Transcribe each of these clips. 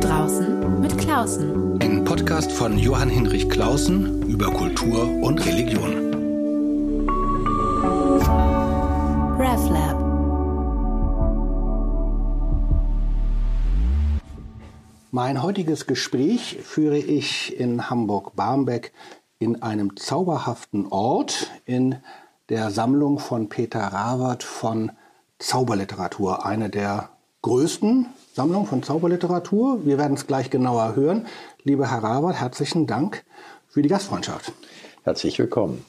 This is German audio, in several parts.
draußen mit Klausen. Ein Podcast von Johann Hinrich Klausen über Kultur und Religion. RevLab. Mein heutiges Gespräch führe ich in Hamburg-Barmbek in einem zauberhaften Ort in der Sammlung von Peter Rawert von Zauberliteratur, eine der größten Sammlungen von Zauberliteratur. Wir werden es gleich genauer hören. Lieber Herr Rawert, herzlichen Dank für die Gastfreundschaft. Herzlich willkommen.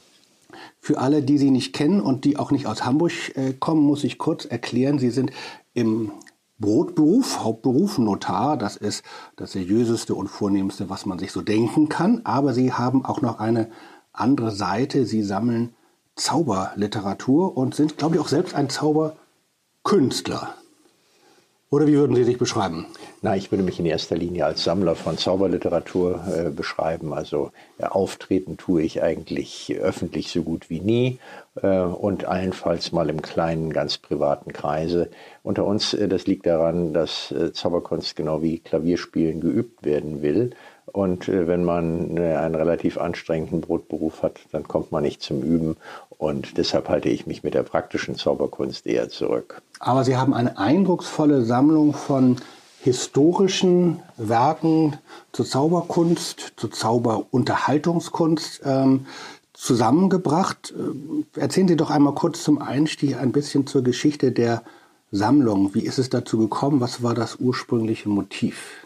Für alle, die Sie nicht kennen und die auch nicht aus Hamburg äh, kommen, muss ich kurz erklären, Sie sind im Brotberuf, Hauptberuf, Notar, das ist das seriöseste und vornehmste, was man sich so denken kann. Aber Sie haben auch noch eine andere Seite. Sie sammeln Zauberliteratur und sind, glaube ich, auch selbst ein Zauberkünstler. Oder wie würden Sie sich beschreiben? Na, ich würde mich in erster Linie als Sammler von Zauberliteratur äh, beschreiben. Also äh, auftreten tue ich eigentlich öffentlich so gut wie nie äh, und allenfalls mal im kleinen, ganz privaten Kreise. Unter uns, äh, das liegt daran, dass äh, Zauberkunst genau wie Klavierspielen geübt werden will. Und äh, wenn man einen relativ anstrengenden Brotberuf hat, dann kommt man nicht zum Üben. Und deshalb halte ich mich mit der praktischen Zauberkunst eher zurück. Aber Sie haben eine eindrucksvolle Sammlung von historischen Werken zur Zauberkunst, zur Zauberunterhaltungskunst ähm, zusammengebracht. Äh, erzählen Sie doch einmal kurz zum Einstieg ein bisschen zur Geschichte der Sammlung. Wie ist es dazu gekommen? Was war das ursprüngliche Motiv?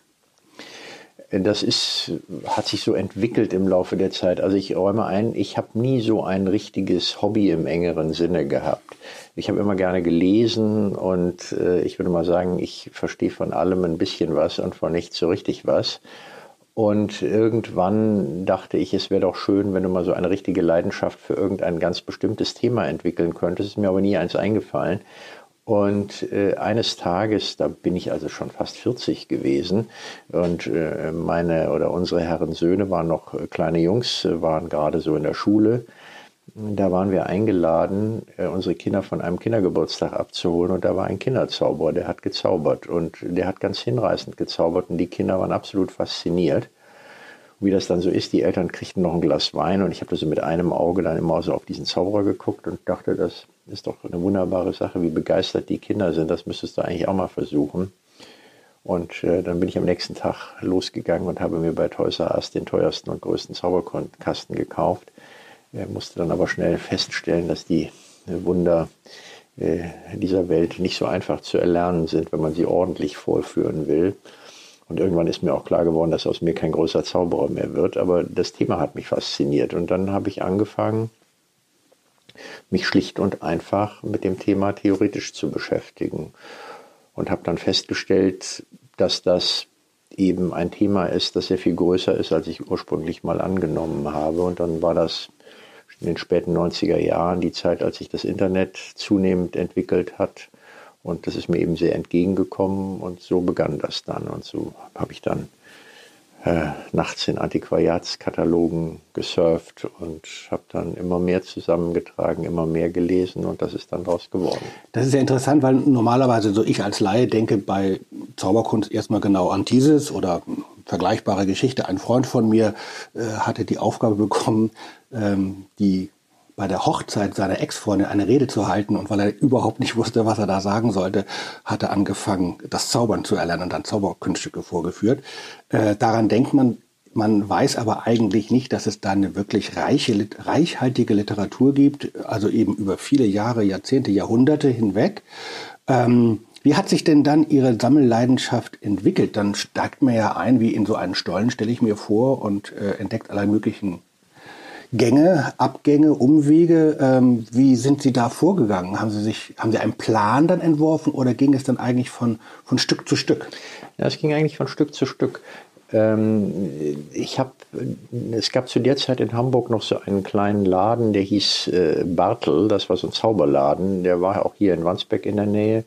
Das ist, hat sich so entwickelt im Laufe der Zeit. Also ich räume ein, ich habe nie so ein richtiges Hobby im engeren Sinne gehabt. Ich habe immer gerne gelesen und äh, ich würde mal sagen, ich verstehe von allem ein bisschen was und von nichts so richtig was. Und irgendwann dachte ich, es wäre doch schön, wenn du mal so eine richtige Leidenschaft für irgendein ganz bestimmtes Thema entwickeln könntest. Ist mir aber nie eins eingefallen. Und äh, eines Tages, da bin ich also schon fast 40 gewesen und äh, meine oder unsere Herren Söhne waren noch äh, kleine Jungs, äh, waren gerade so in der Schule. Da waren wir eingeladen, äh, unsere Kinder von einem Kindergeburtstag abzuholen und da war ein Kinderzauberer, der hat gezaubert und der hat ganz hinreißend gezaubert und die Kinder waren absolut fasziniert wie das dann so ist, die Eltern kriegten noch ein Glas Wein und ich habe so mit einem Auge dann immer so auf diesen Zauberer geguckt und dachte, das ist doch eine wunderbare Sache, wie begeistert die Kinder sind, das müsstest du eigentlich auch mal versuchen. Und äh, dann bin ich am nächsten Tag losgegangen und habe mir bei Toys R Us den teuersten und größten Zauberkasten gekauft. Äh, musste dann aber schnell feststellen, dass die Wunder äh, dieser Welt nicht so einfach zu erlernen sind, wenn man sie ordentlich vorführen will. Und irgendwann ist mir auch klar geworden, dass aus mir kein großer Zauberer mehr wird. Aber das Thema hat mich fasziniert. Und dann habe ich angefangen, mich schlicht und einfach mit dem Thema theoretisch zu beschäftigen. Und habe dann festgestellt, dass das eben ein Thema ist, das sehr viel größer ist, als ich ursprünglich mal angenommen habe. Und dann war das in den späten 90er Jahren die Zeit, als sich das Internet zunehmend entwickelt hat und das ist mir eben sehr entgegengekommen und so begann das dann. Und so habe ich dann äh, nachts in Antiquariatskatalogen gesurft und habe dann immer mehr zusammengetragen, immer mehr gelesen und das ist dann daraus geworden. Das ist ja interessant, weil normalerweise so ich als Laie denke bei Zauberkunst erstmal genau an dieses oder vergleichbare Geschichte. Ein Freund von mir äh, hatte die Aufgabe bekommen, ähm, die bei der Hochzeit seiner Ex-Freundin eine Rede zu halten und weil er überhaupt nicht wusste, was er da sagen sollte, hat er angefangen, das Zaubern zu erlernen und dann Zauberkunststücke vorgeführt. Äh, daran denkt man, man weiß aber eigentlich nicht, dass es da eine wirklich reiche, reichhaltige Literatur gibt, also eben über viele Jahre, Jahrzehnte, Jahrhunderte hinweg. Ähm, wie hat sich denn dann Ihre Sammelleidenschaft entwickelt? Dann steigt man ja ein wie in so einen Stollen, stelle ich mir vor, und äh, entdeckt alle möglichen Gänge, Abgänge, Umwege. Ähm, wie sind Sie da vorgegangen? Haben Sie sich, haben Sie einen Plan dann entworfen oder ging es dann eigentlich von, von Stück zu Stück? Ja, es ging eigentlich von Stück zu Stück. Ähm, ich habe, es gab zu der Zeit in Hamburg noch so einen kleinen Laden, der hieß äh, Bartel. Das war so ein Zauberladen. Der war auch hier in Wandsbek in der Nähe.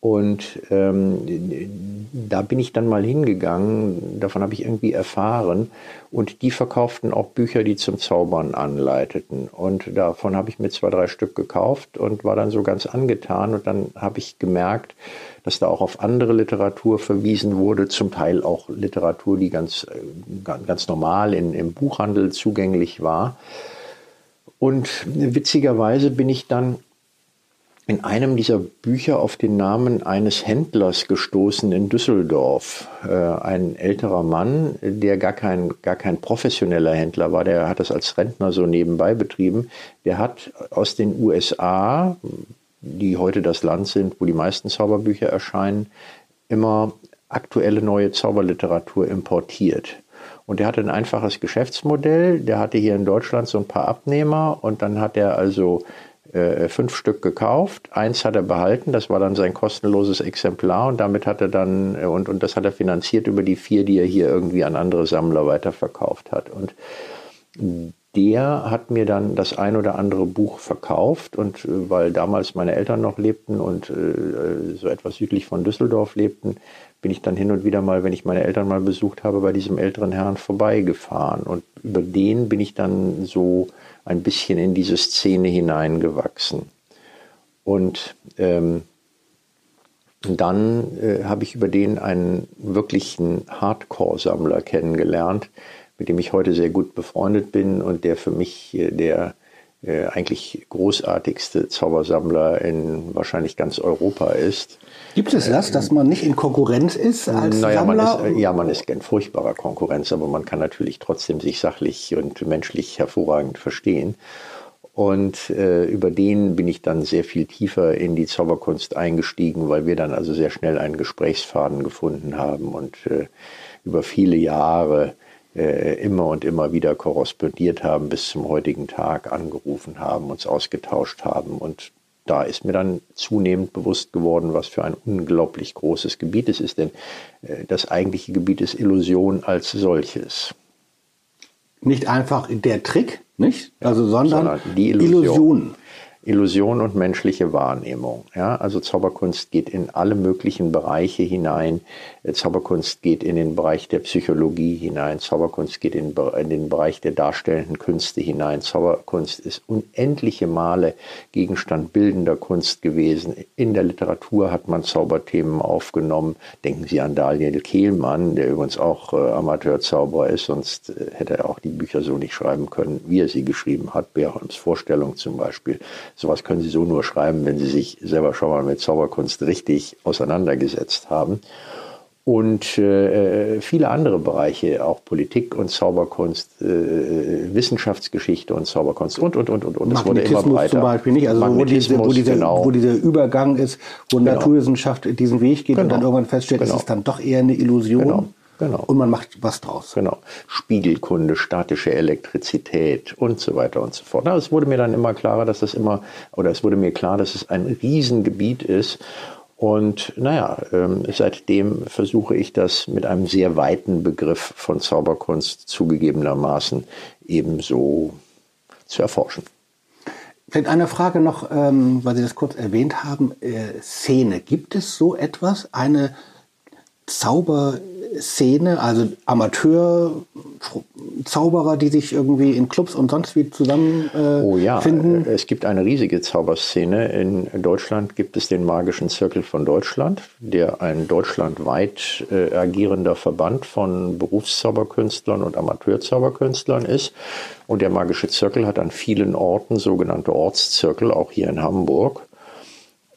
Und ähm, da bin ich dann mal hingegangen, davon habe ich irgendwie erfahren. Und die verkauften auch Bücher, die zum Zaubern anleiteten. Und davon habe ich mir zwei, drei Stück gekauft und war dann so ganz angetan. Und dann habe ich gemerkt, dass da auch auf andere Literatur verwiesen wurde, zum Teil auch Literatur, die ganz, äh, ganz normal in, im Buchhandel zugänglich war. Und witzigerweise bin ich dann in einem dieser Bücher auf den Namen eines Händlers gestoßen in Düsseldorf. Äh, ein älterer Mann, der gar kein, gar kein professioneller Händler war, der hat das als Rentner so nebenbei betrieben. Der hat aus den USA, die heute das Land sind, wo die meisten Zauberbücher erscheinen, immer aktuelle neue Zauberliteratur importiert. Und der hatte ein einfaches Geschäftsmodell. Der hatte hier in Deutschland so ein paar Abnehmer und dann hat er also äh, fünf Stück gekauft. Eins hat er behalten, das war dann sein kostenloses Exemplar und damit hat er dann, äh, und, und das hat er finanziert über die vier, die er hier irgendwie an andere Sammler weiterverkauft hat. Und der hat mir dann das ein oder andere Buch verkauft und äh, weil damals meine Eltern noch lebten und äh, so etwas südlich von Düsseldorf lebten, bin ich dann hin und wieder mal, wenn ich meine Eltern mal besucht habe, bei diesem älteren Herrn vorbeigefahren. Und über den bin ich dann so ein bisschen in diese Szene hineingewachsen. Und ähm, dann äh, habe ich über den einen wirklichen Hardcore-Sammler kennengelernt, mit dem ich heute sehr gut befreundet bin und der für mich äh, der äh, eigentlich großartigste Zaubersammler in wahrscheinlich ganz Europa ist. Gibt es das, dass man nicht in Konkurrenz ist als naja, Sammler? Man ist, ja, man ist in furchtbarer Konkurrenz, aber man kann natürlich trotzdem sich sachlich und menschlich hervorragend verstehen. Und äh, über den bin ich dann sehr viel tiefer in die Zauberkunst eingestiegen, weil wir dann also sehr schnell einen Gesprächsfaden gefunden haben und äh, über viele Jahre äh, immer und immer wieder korrespondiert haben, bis zum heutigen Tag angerufen haben, uns ausgetauscht haben und da ist mir dann zunehmend bewusst geworden, was für ein unglaublich großes Gebiet es ist. Denn äh, das eigentliche Gebiet ist Illusion als solches. Nicht einfach der Trick, nicht? Also, sondern, sondern die Illusion. Illusion. Illusion und menschliche Wahrnehmung. Ja, also Zauberkunst geht in alle möglichen Bereiche hinein. Äh, Zauberkunst geht in den Bereich der Psychologie hinein. Zauberkunst geht in, in den Bereich der darstellenden Künste hinein. Zauberkunst ist unendliche Male Gegenstand bildender Kunst gewesen. In der Literatur hat man Zauberthemen aufgenommen. Denken Sie an Daniel Kehlmann, der übrigens auch äh, Amateurzauberer ist, sonst äh, hätte er auch die Bücher so nicht schreiben können, wie er sie geschrieben hat. Beerholms Vorstellung zum Beispiel Sowas können Sie so nur schreiben, wenn Sie sich selber schon mal mit Zauberkunst richtig auseinandergesetzt haben. Und äh, viele andere Bereiche, auch Politik und Zauberkunst, äh, Wissenschaftsgeschichte und Zauberkunst und, und, und, und. und. Es wurde immer breiter. zum Beispiel nicht, also wo, diese, wo, dieser, genau. wo dieser Übergang ist, wo genau. Naturwissenschaft diesen Weg geht genau. und dann irgendwann feststellt, genau. es ist dann doch eher eine Illusion. Genau. Und man macht was draus. Genau. Spiegelkunde, statische Elektrizität und so weiter und so fort. Na, es wurde mir dann immer klarer, dass das immer, oder es wurde mir klar, dass es ein Riesengebiet ist. Und naja, ähm, seitdem versuche ich das mit einem sehr weiten Begriff von Zauberkunst zugegebenermaßen ebenso zu erforschen. Vielleicht eine Frage noch, ähm, weil Sie das kurz erwähnt haben. Äh, Szene. Gibt es so etwas? Eine Zauber Szene, also Amateur-Zauberer, die sich irgendwie in Clubs und sonst wie zusammenfinden? Äh, oh ja, finden. es gibt eine riesige Zauberszene. In Deutschland gibt es den Magischen Zirkel von Deutschland, der ein deutschlandweit äh, agierender Verband von Berufszauberkünstlern und Amateurzauberkünstlern ist. Und der Magische Zirkel hat an vielen Orten sogenannte Ortszirkel, auch hier in Hamburg.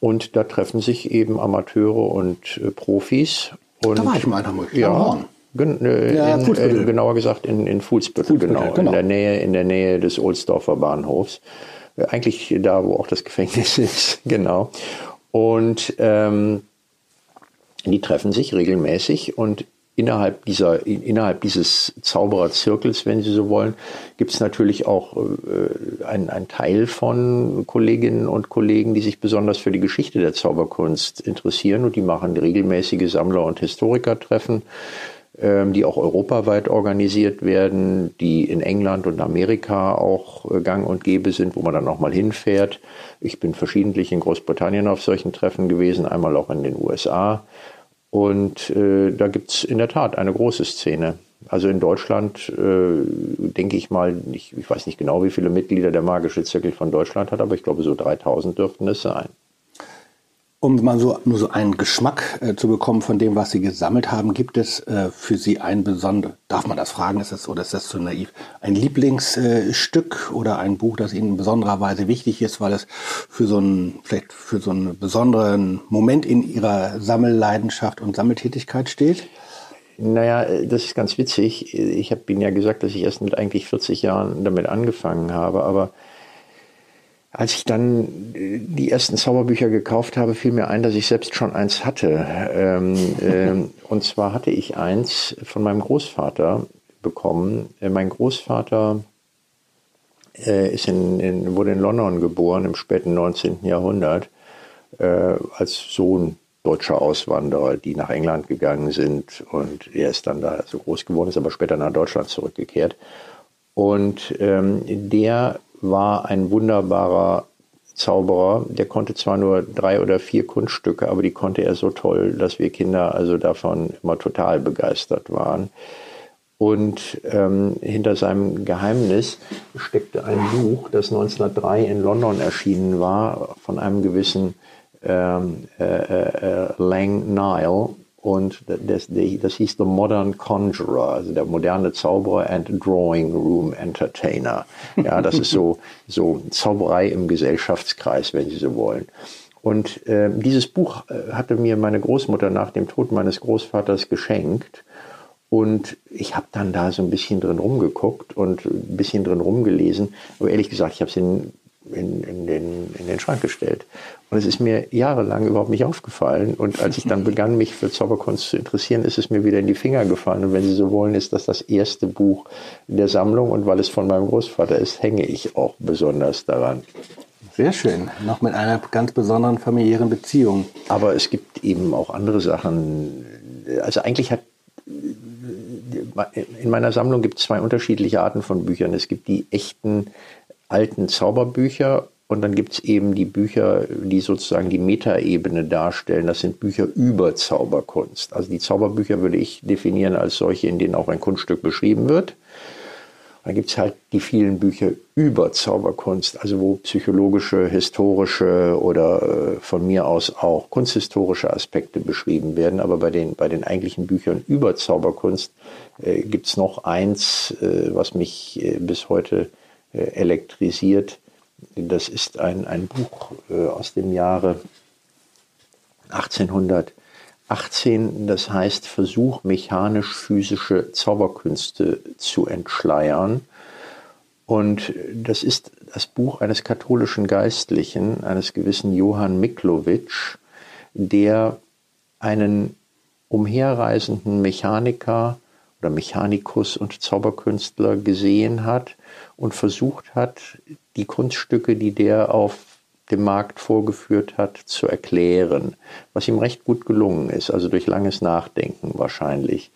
Und da treffen sich eben Amateure und äh, Profis und, da war ich mal in Hamburg. Ja, gen, äh, ja, in, äh, genauer gesagt in, in Fuhlsbüttel, genau, genau, In, der Nähe, in der Nähe des Ohlsdorfer Bahnhofs. Äh, eigentlich da, wo auch das Gefängnis ist, genau. Und ähm, die treffen sich regelmäßig und innerhalb, dieser, innerhalb dieses Zaubererzirkels, wenn Sie so wollen, gibt es natürlich auch äh, einen Teil von Kolleginnen und Kollegen, die sich besonders für die Geschichte der Zauberkunst interessieren und die machen regelmäßige Sammler- und Historikertreffen. ähm, die auch europaweit organisiert werden, die in England und Amerika auch äh, gang und gäbe sind, wo man dann auch mal hinfährt. Ich bin verschiedentlich in Großbritannien auf solchen Treffen gewesen, einmal auch in den USA. Und äh, da gibt es in der Tat eine große Szene. Also in Deutschland äh, denke ich mal, ich, ich, weiß nicht genau, wie viele Mitglieder der Magische Zirkel von Deutschland hat, aber ich glaube, so 3000 dürften es sein. Um mal so nur so einen Geschmack äh, zu bekommen von dem, was Sie gesammelt haben, gibt es äh, für Sie ein besonderes, darf man das fragen, ist das oder ist das zu naiv, ein Lieblingsstück oder ein Buch, das Ihnen in besonderer Weise wichtig ist, weil es für so einen, vielleicht für so einen besonderen Moment in Ihrer Sammelleidenschaft und Sammeltätigkeit steht? Naja, das ist ganz witzig. Ich habe Ihnen ja gesagt, dass ich erst mit eigentlich 40 Jahren damit angefangen habe, aber als ich dann äh, die ersten Zauberbücher gekauft habe, fiel mir ein, dass ich selbst schon eins hatte. Ähm, ähm, und zwar hatte ich eins von meinem Großvater bekommen. Äh, mein Großvater äh, ist in, in, wurde in London geboren im späten 19. Jahrhundert äh, als Sohn deutscher Auswanderer, die nach England gegangen sind. Und er ist dann da so groß geworden, ist aber später nach Deutschland zurückgekehrt. Und ähm, der war ein wunderbarer Zauberer. Der konnte zwar nur drei oder vier Kunststücke, aber die konnte er so toll, dass wir Kinder also davon immer total begeistert waren. Und ähm, hinter seinem Geheimnis steckte ein Buch, das 1903 in London erschienen war, von einem gewissen ähm, äh, äh, Lang Nile, und das, das hieß The Modern Conjurer, also der moderne Zauberer and Drawing Room Entertainer. Ja, das ist so, so Zauberei im Gesellschaftskreis, wenn Sie so wollen. Und äh, dieses Buch äh, hatte mir meine Großmutter nach dem Tod meines Großvaters geschenkt. Und ich habe dann da so ein bisschen drin rumgeguckt und ein bisschen drin rumgelesen. Aber ehrlich gesagt, ich habe es in in, in, den, in den Schrank gestellt. Und es ist mir jahrelang überhaupt nicht aufgefallen. Und als ich dann begann, mich für Zauberkunst zu interessieren, ist es mir wieder in die Finger gefallen. Und wenn Sie so wollen, ist das das erste Buch der Sammlung. Und weil es von meinem Großvater ist, hänge ich auch besonders daran. Sehr schön. Noch mit einer ganz besonderen familiären Beziehung. Aber es gibt eben auch andere Sachen. Also eigentlich hat in meiner Sammlung gibt es zwei unterschiedliche Arten von Büchern. Es gibt die echten alten Zauberbücher und dann gibt es eben die Bücher, die sozusagen die Metaebene darstellen. Das sind Bücher über Zauberkunst. Also die Zauberbücher würde ich definieren als solche, in denen auch ein Kunststück beschrieben wird. Dann gibt es halt die vielen Bücher über Zauberkunst, also wo psychologische, historische oder äh, von mir aus auch kunsthistorische Aspekte beschrieben werden. Aber bei den, bei den eigentlichen Büchern über Zauberkunst äh, gibt es noch eins, äh, was mich äh, bis heute elektrisiert. Das ist ein, ein Buch äh, aus dem Jahre 1818, das heißt Versuch, mechanisch-physische Zauberkünste zu entschleiern. Und das ist das Buch eines katholischen Geistlichen, eines gewissen Johann Miklowitsch, der einen umherreisenden Mechaniker oder Mechanikus und Zauberkünstler gesehen hat und versucht hat, die Kunststücke, die der auf dem Markt vorgeführt hat, zu erklären, was ihm recht gut gelungen ist, also durch langes Nachdenken wahrscheinlich.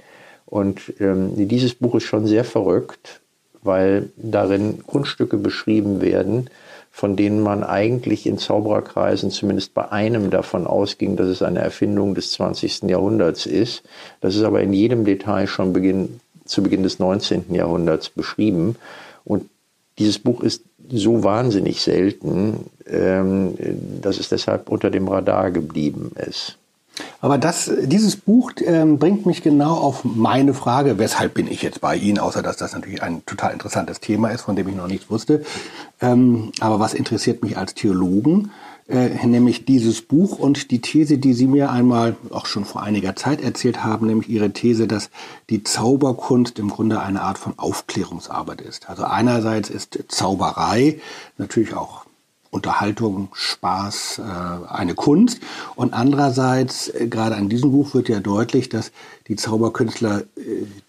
Und ähm, dieses Buch ist schon sehr verrückt, weil darin Kunststücke beschrieben werden, von denen man eigentlich in Zaubererkreisen zumindest bei einem davon ausging, dass es eine Erfindung des 20. Jahrhunderts ist. Das ist aber in jedem Detail schon Beginn, zu Beginn des 19. Jahrhunderts beschrieben. Und dieses Buch ist so wahnsinnig selten, ähm, dass es deshalb unter dem Radar geblieben ist. Aber das, dieses Buch ähm, bringt mich genau auf meine Frage, weshalb bin ich jetzt bei Ihnen, außer dass das natürlich ein total interessantes Thema ist, von dem ich noch nichts wusste. Ähm, aber was interessiert mich als Theologen? Äh, nämlich dieses Buch und die These, die Sie mir einmal auch schon vor einiger Zeit erzählt haben, nämlich Ihre These, dass die Zauberkunst im Grunde eine Art von Aufklärungsarbeit ist. Also einerseits ist Zauberei natürlich auch Unterhaltung, Spaß, äh, eine Kunst. Und andererseits, äh, gerade an diesem Buch wird ja deutlich, dass die Zauberkünstler,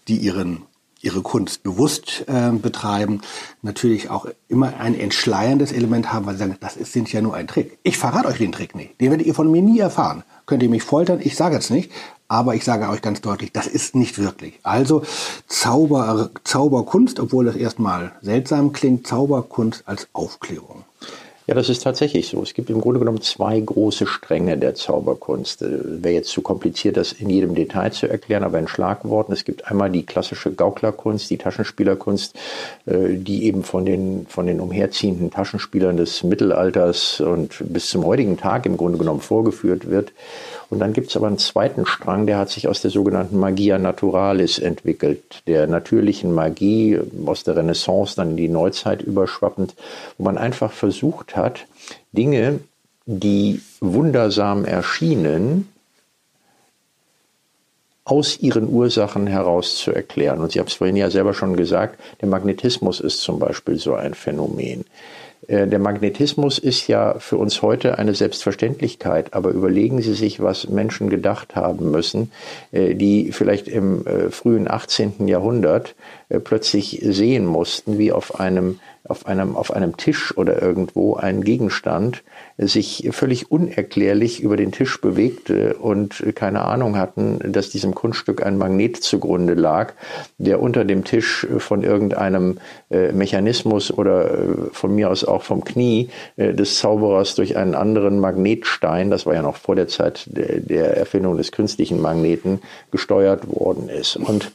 die ihren ihre Kunst bewusst äh, betreiben, natürlich auch immer ein entschleierndes Element haben, weil sie sagen, das ist, sind ja nur ein Trick. Ich verrate euch den Trick nicht. Den werdet ihr von mir nie erfahren. Könnt ihr mich foltern, ich sage es nicht. aber ich sage euch ganz deutlich, das ist nicht wirklich. Also Zauber, Zauberkunst, obwohl das erstmal seltsam klingt, Zauberkunst als Aufklärung. Ja, das ist tatsächlich so. Es gibt im Grunde genommen zwei große Stränge der Zauberkunst. Äh, Wäre jetzt zu kompliziert, das in jedem Detail zu erklären, aber in Schlagworten. Es gibt einmal die klassische Gauklerkunst, die Taschenspielerkunst, äh, die eben von den, von den umherziehenden Taschenspielern des Mittelalters und bis zum heutigen Tag im Grunde genommen vorgeführt wird. Und dann gibt es aber einen zweiten Strang, der hat sich aus der sogenannten Magia Naturalis entwickelt, der natürlichen Magie aus der Renaissance dann in die Neuzeit überschwappend, wo man einfach versucht hat, Dinge, die wundersam erschienen, aus ihren Ursachen heraus zu erklären. Und Sie haben es vorhin ja selber schon gesagt, der Magnetismus ist zum Beispiel so ein Phänomen. Äh, der Magnetismus ist ja für uns heute eine Selbstverständlichkeit, aber überlegen Sie sich, was Menschen gedacht haben müssen, äh, die vielleicht im äh, frühen 18. Jahrhundert plötzlich sehen mussten, wie auf einem auf einem, auf einem Tisch oder irgendwo ein Gegenstand sich völlig unerklärlich über den Tisch bewegte und keine Ahnung hatten, dass diesem Kunststück ein Magnet zugrunde lag, der unter dem Tisch von irgendeinem äh, Mechanismus oder äh, von mir aus auch vom Knie äh, des Zauberers durch einen anderen Magnetstein, das war ja noch vor der Zeit der, der Erfindung des künstlichen Magneten, gesteuert worden ist. Und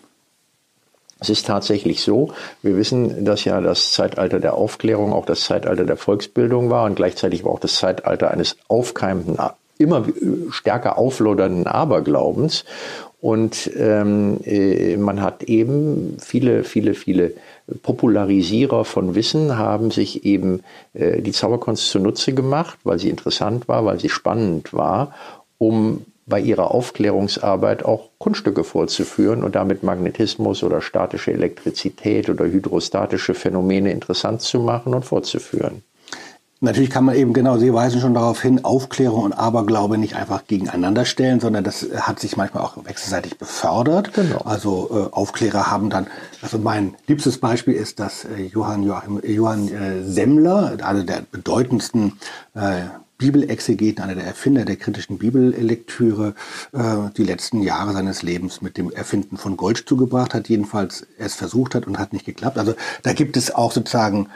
es ist tatsächlich so, wir wissen, dass ja das Zeitalter der Aufklärung auch das Zeitalter der Volksbildung war und gleichzeitig war auch das Zeitalter eines aufkeimenden, immer stärker auflodernden Aberglaubens. Und ähm, äh, man hat eben viele, viele, viele Popularisierer von Wissen haben sich eben äh, die Zauberkunst zunutze gemacht, weil sie interessant war, weil sie spannend war, um bei ihrer Aufklärungsarbeit auch Kunststücke vorzuführen und damit Magnetismus oder statische Elektrizität oder hydrostatische Phänomene interessant zu machen und vorzuführen. Natürlich kann man eben genau, Sie weisen schon darauf hin, Aufklärung und Aberglaube nicht einfach gegeneinander stellen, sondern das hat sich manchmal auch wechselseitig befördert. Genau. Also äh, Aufklärer haben dann, also mein liebstes Beispiel ist, dass äh, Johann, Joachim, Johann äh, Semmler, einer der bedeutendsten äh, Bibelexegeten, einer der Erfinder der kritischen Bibellektüre, äh, die letzten Jahre seines Lebens mit dem Erfinden von Gold zugebracht hat, jedenfalls es versucht hat und hat nicht geklappt. Also da gibt es auch sozusagen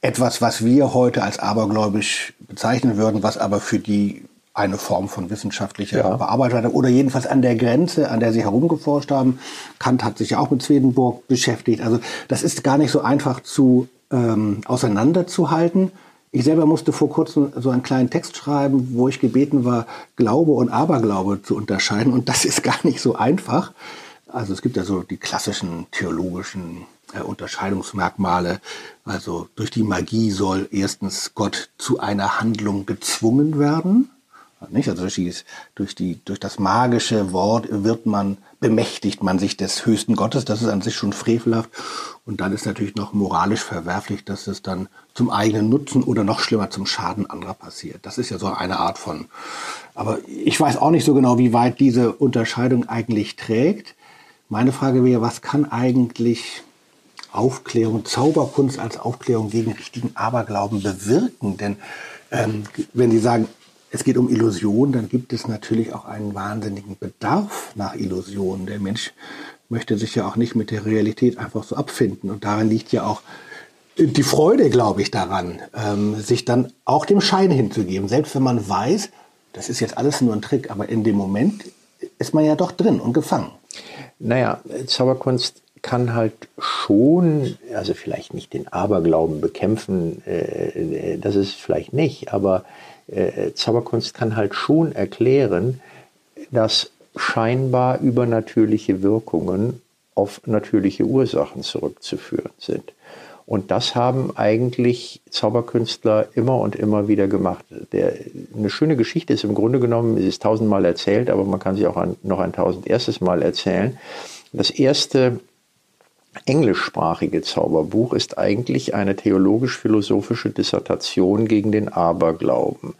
etwas, was wir heute als abergläubisch bezeichnen würden, was aber für die eine Form von wissenschaftlicher ja. Bearbeitung oder jedenfalls an der Grenze, an der sie herumgeforscht haben. Kant hat sich ja auch mit Swedenborg beschäftigt. Also das ist gar nicht so einfach zu ähm, auseinanderzuhalten. Ich selber musste vor kurzem so einen kleinen Text schreiben, wo ich gebeten war, Glaube und Aberglaube zu unterscheiden. Und das ist gar nicht so einfach. Also es gibt ja so die klassischen theologischen äh, Unterscheidungsmerkmale. Also durch die Magie soll erstens Gott zu einer Handlung gezwungen werden. Nicht? Also durch, die, durch, die, durch das magische Wort wird man, bemächtigt man sich des höchsten Gottes. Das ist an sich schon frevelhaft. Und dann ist natürlich noch moralisch verwerflich, dass es dann zum eigenen Nutzen oder noch schlimmer zum Schaden anderer passiert. Das ist ja so eine Art von. Aber ich weiß auch nicht so genau, wie weit diese Unterscheidung eigentlich trägt. Meine Frage wäre, was kann eigentlich Aufklärung, Zauberkunst als Aufklärung gegen richtigen Aberglauben bewirken? Denn ähm, wenn Sie sagen, es geht um Illusion, dann gibt es natürlich auch einen wahnsinnigen Bedarf nach Illusionen. Der Mensch möchte sich ja auch nicht mit der Realität einfach so abfinden. Und darin liegt ja auch die Freude, glaube ich, daran, ähm, sich dann auch dem Schein hinzugeben. Selbst wenn man weiß, das ist jetzt alles nur ein Trick, aber in dem Moment ist man ja doch drin und gefangen. Naja, Zauberkunst kann halt schon, also vielleicht nicht den Aberglauben bekämpfen, äh, äh das ist vielleicht nicht, aber äh, Zauberkunst kann halt schon erklären, dass scheinbar übernatürliche Wirkungen auf natürliche Ursachen zurückzuführen sind. Und das haben eigentlich Zauberkünstler immer und immer wieder gemacht. Der, eine schöne Geschichte ist im Grunde genommen, sie ist tausendmal erzählt, aber man kann sie auch ein, noch ein tausend erstes Mal erzählen. Das erste englischsprachige Zauberbuch ist eigentlich eine theologisch-philosophische Dissertation gegen den Aberglauben.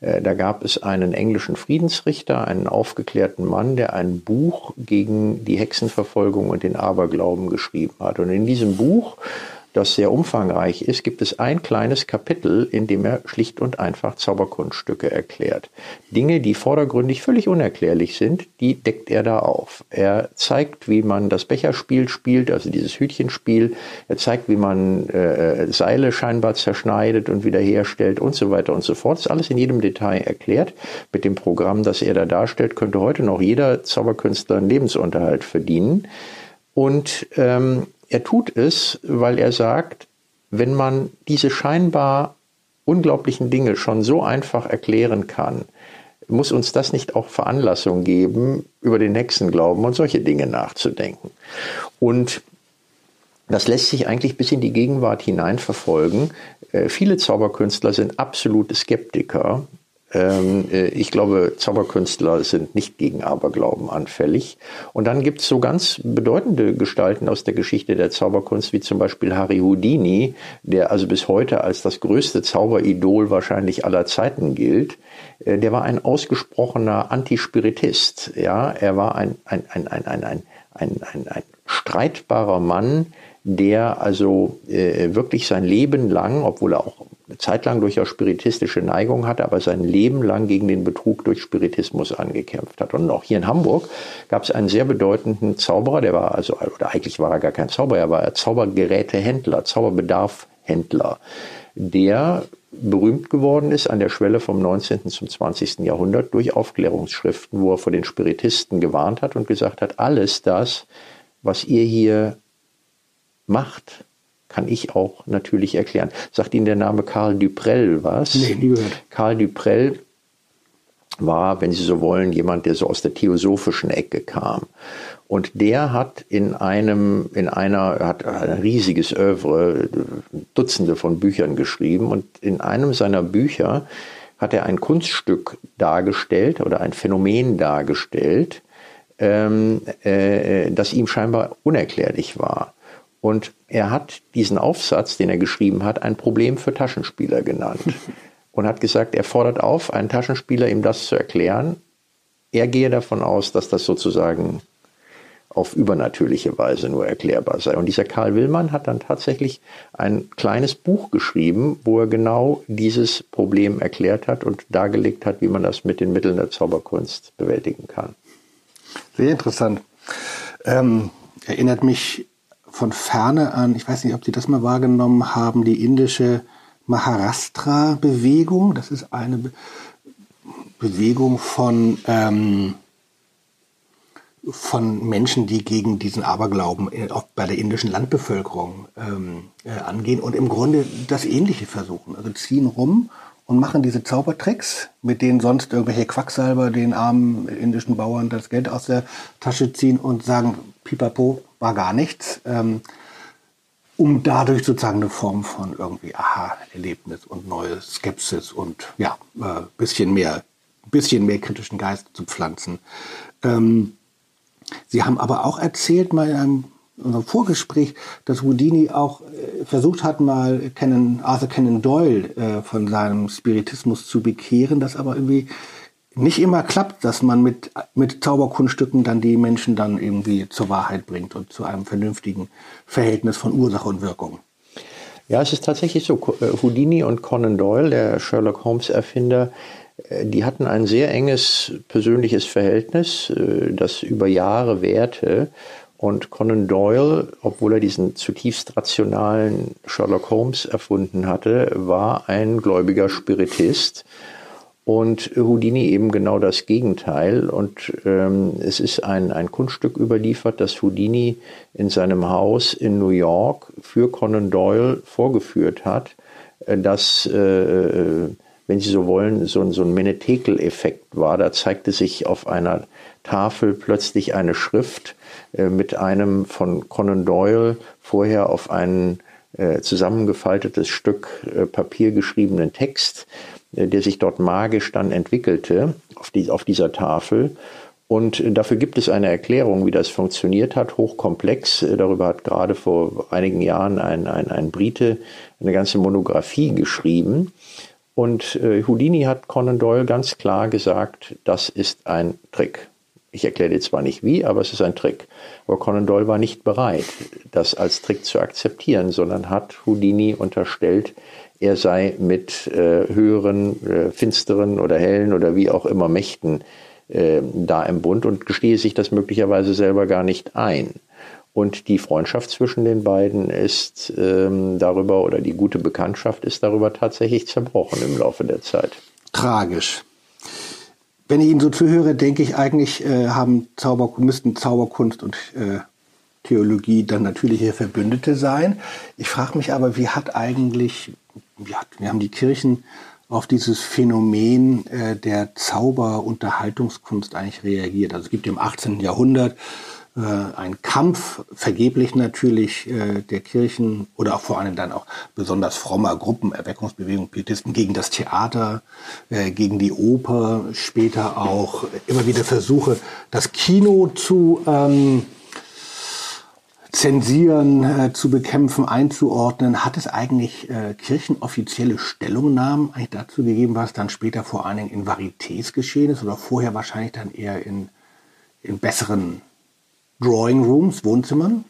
Äh, da gab es einen englischen Friedensrichter, einen aufgeklärten Mann, der ein Buch gegen die Hexenverfolgung und den Aberglauben geschrieben hat. Und in diesem Buch das sehr umfangreich ist, gibt es ein kleines Kapitel, in dem er schlicht und einfach Zauberkunststücke erklärt. Dinge, die vordergründig völlig unerklärlich sind, die deckt er da auf. Er zeigt, wie man das Becherspiel spielt, also dieses Hütchenspiel. Er zeigt, wie man äh, Seile scheinbar zerschneidet und wiederherstellt und so weiter und so fort. Das ist alles in jedem Detail erklärt. Mit dem Programm, das er da darstellt, könnte heute noch jeder Zauberkünstler einen Lebensunterhalt verdienen. Und ähm, er tut es, weil er sagt, wenn man diese scheinbar unglaublichen Dinge schon so einfach erklären kann, muss uns das nicht auch Veranlassung geben, über den Hexenglauben und solche Dinge nachzudenken. Und das lässt sich eigentlich bis in die Gegenwart hinein verfolgen. Äh, viele Zauberkünstler sind absolute Skeptiker ich glaube, Zauberkünstler sind nicht gegen Aberglauben anfällig. Und dann gibt es so ganz bedeutende Gestalten aus der Geschichte der Zauberkunst, wie zum Beispiel Harry Houdini, der also bis heute als das größte Zauberidol wahrscheinlich aller Zeiten gilt. Äh, der war ein ausgesprochener Antispiritist. Ja, er war ein, ein, ein, ein, ein, ein, ein, ein, ein streitbarer Mann, der also äh, wirklich sein Leben lang, obwohl er auch eine Zeit lang durchaus spiritistische Neigung hatte, aber sein Leben lang gegen den Betrug durch Spiritismus angekämpft hat. Und auch hier in Hamburg gab es einen sehr bedeutenden Zauberer, der war also, oder eigentlich war er gar kein Zauberer, er war Zaubergerätehändler, Zauberbedarfhändler, der berühmt geworden ist an der Schwelle vom 19. zum 20. Jahrhundert durch Aufklärungsschriften, wo er vor den Spiritisten gewarnt hat und gesagt hat, alles das, was ihr hier macht, kann ich auch natürlich erklären. Sagt Ihnen der Name Karl Duprell was? Nee, nie gehört. Karl Duprell war, wenn Sie so wollen, jemand, der so aus der theosophischen Ecke kam. Und der hat in einem, in einer, hat ein riesiges Övre, Dutzende von Büchern geschrieben und in einem seiner Bücher hat er ein Kunststück dargestellt oder ein Phänomen dargestellt, ähm, äh, das ihm scheinbar unerklärlich war. Und er hat diesen Aufsatz, den er geschrieben hat, ein Problem für Taschenspieler genannt. Und hat gesagt, er fordert auf, einen Taschenspieler ihm das zu erklären. Er gehe davon aus, dass das sozusagen auf übernatürliche Weise nur erklärbar sei. Und dieser Karl Willmann hat dann tatsächlich ein kleines Buch geschrieben, wo er genau dieses Problem erklärt hat und dargelegt hat, wie man das mit den Mitteln der Zauberkunst bewältigen kann. Sehr interessant. Ähm, erinnert mich von ferne an, ich weiß nicht, ob Sie das mal wahrgenommen haben, die indische Maharashtra-Bewegung. Das ist eine Be Bewegung von, ähm, von Menschen, die gegen diesen Aberglauben auch bei der indischen Landbevölkerung ähm, äh, angehen und im Grunde das Ähnliche versuchen. Also ziehen rum und machen diese Zaubertricks, mit denen sonst irgendwelche Quacksalber den armen indischen Bauern das Geld aus der Tasche ziehen und sagen, pipapo, war gar nichts, ähm, um dadurch sozusagen eine Form von irgendwie Aha-Erlebnis und neue Skepsis und ja, äh, bisschen mehr, bisschen mehr kritischen Geist zu pflanzen. Ähm, Sie haben aber auch erzählt, mal in einem unserem Vorgespräch, dass Houdini auch äh, versucht hat, mal Conan, Arthur Conan Doyle äh, von seinem Spiritismus zu bekehren, das aber irgendwie nicht immer klappt, dass man mit, mit Zauberkunststücken dann die Menschen dann irgendwie zur Wahrheit bringt und zu einem vernünftigen Verhältnis von Ursache und Wirkung. Ja, es ist tatsächlich so. Äh, Houdini und Conan Doyle, der Sherlock Holmes-Erfinder, äh, die hatten ein sehr enges persönliches Verhältnis, äh, das über Jahre währte. Und Conan Doyle, obwohl er diesen zutiefst rationalen Sherlock Holmes erfunden hatte, war ein gläubiger Spiritist und Houdini eben genau das Gegenteil. Und ähm, es ist ein, ein Kunststück überliefert, das Houdini in seinem Haus in New York für Conan Doyle vorgeführt hat, äh, das, äh, äh, wenn Sie so wollen, so, so ein Menetekel-Effekt war. Da zeigte sich auf einer Tafel plötzlich eine Schrift äh, mit einem von Conan Doyle vorher auf ein äh, zusammengefaltetes Stück äh, Papier geschriebenen Text der sich dort magisch dann entwickelte auf, die, auf dieser Tafel. Und dafür gibt es eine Erklärung, wie das funktioniert hat, hochkomplex. Äh, darüber hat gerade vor einigen Jahren ein, ein, ein Brite eine ganze Monographie geschrieben. Und äh, Houdini hat Conan Doyle ganz klar gesagt, das ist ein Trick. Ich erkläre dir zwar nicht wie, aber es ist ein Trick. Aber Conan Doyle war nicht bereit, das als Trick zu akzeptieren, sondern hat Houdini unterstellt, er sei mit äh, höheren, äh, finsteren oder hellen oder wie auch immer Mächten äh, da im Bund und gestehe sich das möglicherweise selber gar nicht ein. Und die Freundschaft zwischen den beiden ist ähm, darüber, oder die gute Bekanntschaft ist darüber tatsächlich zerbrochen im Laufe der Zeit. Tragisch. Wenn ich Ihnen so zuhöre, denke ich eigentlich, äh, haben Zauber, müssten Zauberkunst und äh, Theologie dann natürliche Verbündete sein. Ich frage mich aber, wie hat eigentlich, hat, wie haben die Kirchen auf dieses Phänomen äh, der Zauberunterhaltungskunst eigentlich reagiert? Also es gibt im 18. Jahrhundert äh, ein Kampf, vergeblich natürlich, äh, der Kirchen oder auch vor allem dann auch besonders frommer Gruppen, Erweckungsbewegung, Pietisten gegen das Theater, äh, gegen die Oper, später auch immer wieder Versuche, das Kino zu ähm, zensieren, äh, zu bekämpfen, einzuordnen. Hat es eigentlich äh, kirchenoffizielle Stellungnahmen eigentlich dazu gegeben, was dann später vor allen Dingen in Varietés geschehen ist oder vorher wahrscheinlich dann eher in, in besseren Drawing Rooms, Wohnzimmern?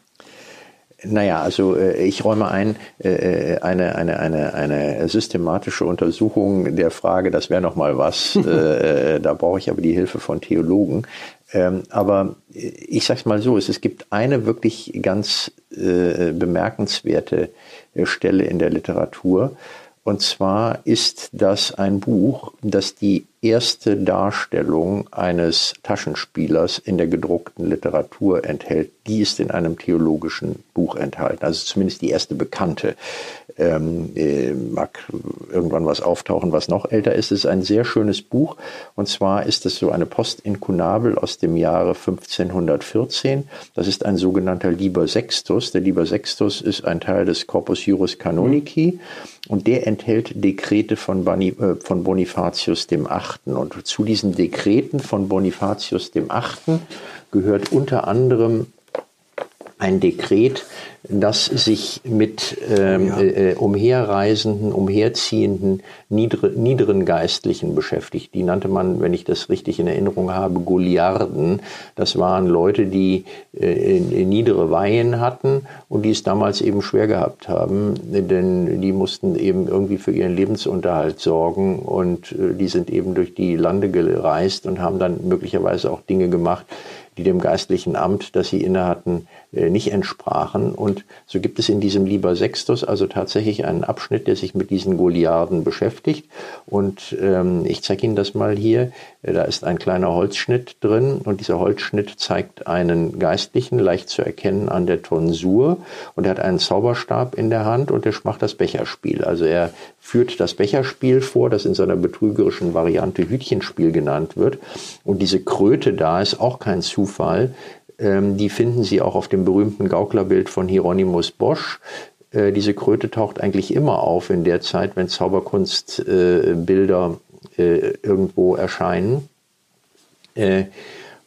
Naja, also äh, ich räume ein, äh, eine, eine, eine, eine systematische Untersuchung der Frage, das wäre nochmal was, äh, da brauche ich aber die Hilfe von Theologen. Ähm, aber ich sage es mal so, es, es gibt eine wirklich ganz bemerkenswerte Stelle in der Literatur, und zwar ist das ein Buch, das die erste Darstellung eines Taschenspielers in der gedruckten Literatur enthält. Die ist in einem theologischen Buch enthalten, also zumindest die erste bekannte. Ähm, äh, mag irgendwann was auftauchen, was noch älter ist. Es ist ein sehr schönes Buch und zwar ist es so eine Postinkunabel aus dem Jahre 1514. Das ist ein sogenannter Liber Sextus. Der Liber Sextus ist ein Teil des Corpus Juris Canonici und der enthält Dekrete äh, von Bonifatius dem Achten. Und zu diesen Dekreten von Bonifatius dem Achten gehört unter anderem ein Dekret, das sich mit ähm, ja. äh, umherreisenden, umherziehenden, niedere, niederen Geistlichen beschäftigt. Die nannte man, wenn ich das richtig in Erinnerung habe, Goliarden. Das waren Leute, die äh, niedere Weihen hatten und die es damals eben schwer gehabt haben, denn die mussten eben irgendwie für ihren Lebensunterhalt sorgen und äh, die sind eben durch die Lande gereist und haben dann möglicherweise auch Dinge gemacht, die dem geistlichen Amt, das sie innehatten, nicht entsprachen. Und so gibt es in diesem Liber Sextus also tatsächlich einen Abschnitt, der sich mit diesen Goliarden beschäftigt. Und ähm, ich zeige Ihnen das mal hier. Äh, da ist ein kleiner Holzschnitt drin und dieser Holzschnitt zeigt einen Geistlichen, leicht zu erkennen an der Tonsur. Und er hat einen Zauberstab in der Hand und er macht das Becherspiel. Also er führt das Becherspiel vor, das in seiner betrügerischen Variante Hütchenspiel genannt wird. Und diese Kröte da ist auch kein Zufall. Ähm, die finden Sie auch auf dem berühmten Gauklerbild von Hieronymus Bosch. Äh, diese Kröte taucht eigentlich immer auf in der Zeit, wenn Zauberkunstbilder äh, irgendwo erscheinen. Äh,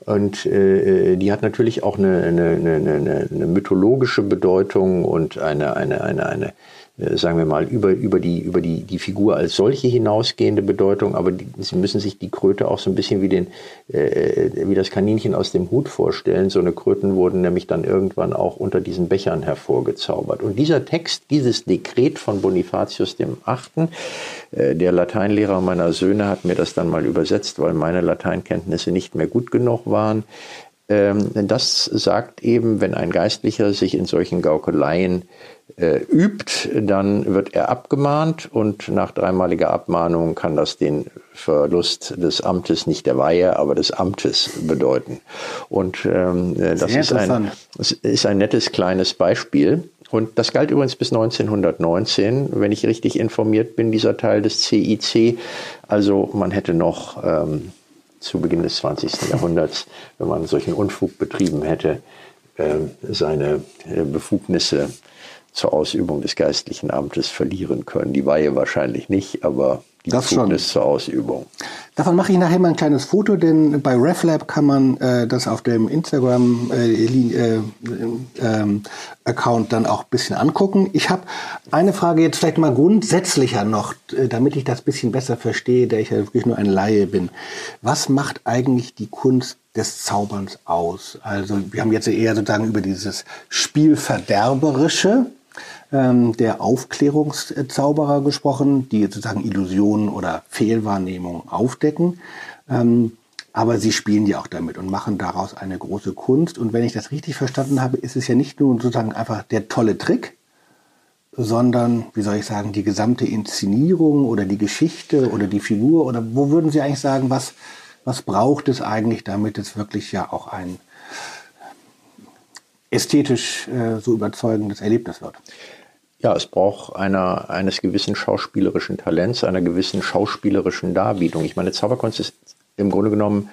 und äh, die hat natürlich auch eine, eine, eine, eine, mythologische Bedeutung und eine, eine, eine, eine äh, sagen wir mal, über, über, die, über die, die Figur als solche hinausgehende Bedeutung, aber die, Sie müssen sich die Kröte auch so ein bisschen wie, den, äh, wie das Kaninchen aus dem Hut vorstellen. So eine Kröten wurden nämlich dann irgendwann auch unter diesen Bechern hervorgezaubert. Und dieser Text, dieses Dekret von Bonifatius dem Achten, äh, der Lateinlehrer meiner Söhne hat mir das dann mal übersetzt, weil meine Lateinkenntnisse nicht mehr gut genug waren. Ähm, das sagt eben, wenn ein Geistlicher sich in solchen Gaukeleien äh, übt, dann wird er abgemahnt und nach dreimaliger Abmahnung kann das den Verlust des Amtes, nicht der Weihe, aber des Amtes bedeuten. Und ähm, äh, das ist ein, ist ein nettes kleines Beispiel. Und das galt übrigens bis 1919, wenn ich richtig informiert bin, dieser Teil des CIC. Also man hätte noch ähm, zu Beginn des 20. Jahrhunderts, wenn man solchen Unfug betrieben hätte, äh, seine äh, Befugnisse zur Ausübung des geistlichen Amtes verlieren können. Die Weihe wahrscheinlich nicht, aber das Befugnis schon. zur Ausübung. Davon mache ich nachher mal ein kleines Foto, denn bei RefLab kann man äh, das auf dem Instagram äh, äh, äh, Account dann auch ein bisschen angucken. Ich habe eine Frage jetzt vielleicht mal grundsätzlicher noch, äh, damit ich das ein bisschen besser verstehe, der ich ja wirklich nur ein Laie bin. Was macht eigentlich die Kunst des Zauberns aus? Also wir haben jetzt eher sozusagen über dieses Spielverderberische ähm, der Aufklärungszauberer gesprochen, die sozusagen Illusionen oder Fehlwahrnehmungen aufdecken. Ähm, aber sie spielen ja auch damit und machen daraus eine große Kunst. Und wenn ich das richtig verstanden habe, ist es ja nicht nur sozusagen einfach der tolle Trick, sondern, wie soll ich sagen, die gesamte Inszenierung oder die Geschichte oder die Figur oder wo würden Sie eigentlich sagen, was, was braucht es eigentlich, damit es wirklich ja auch ein ästhetisch äh, so überzeugendes Erlebnis wird? Ja, es braucht einer, eines gewissen schauspielerischen Talents, einer gewissen schauspielerischen Darbietung. Ich meine, Zauberkunst ist im Grunde genommen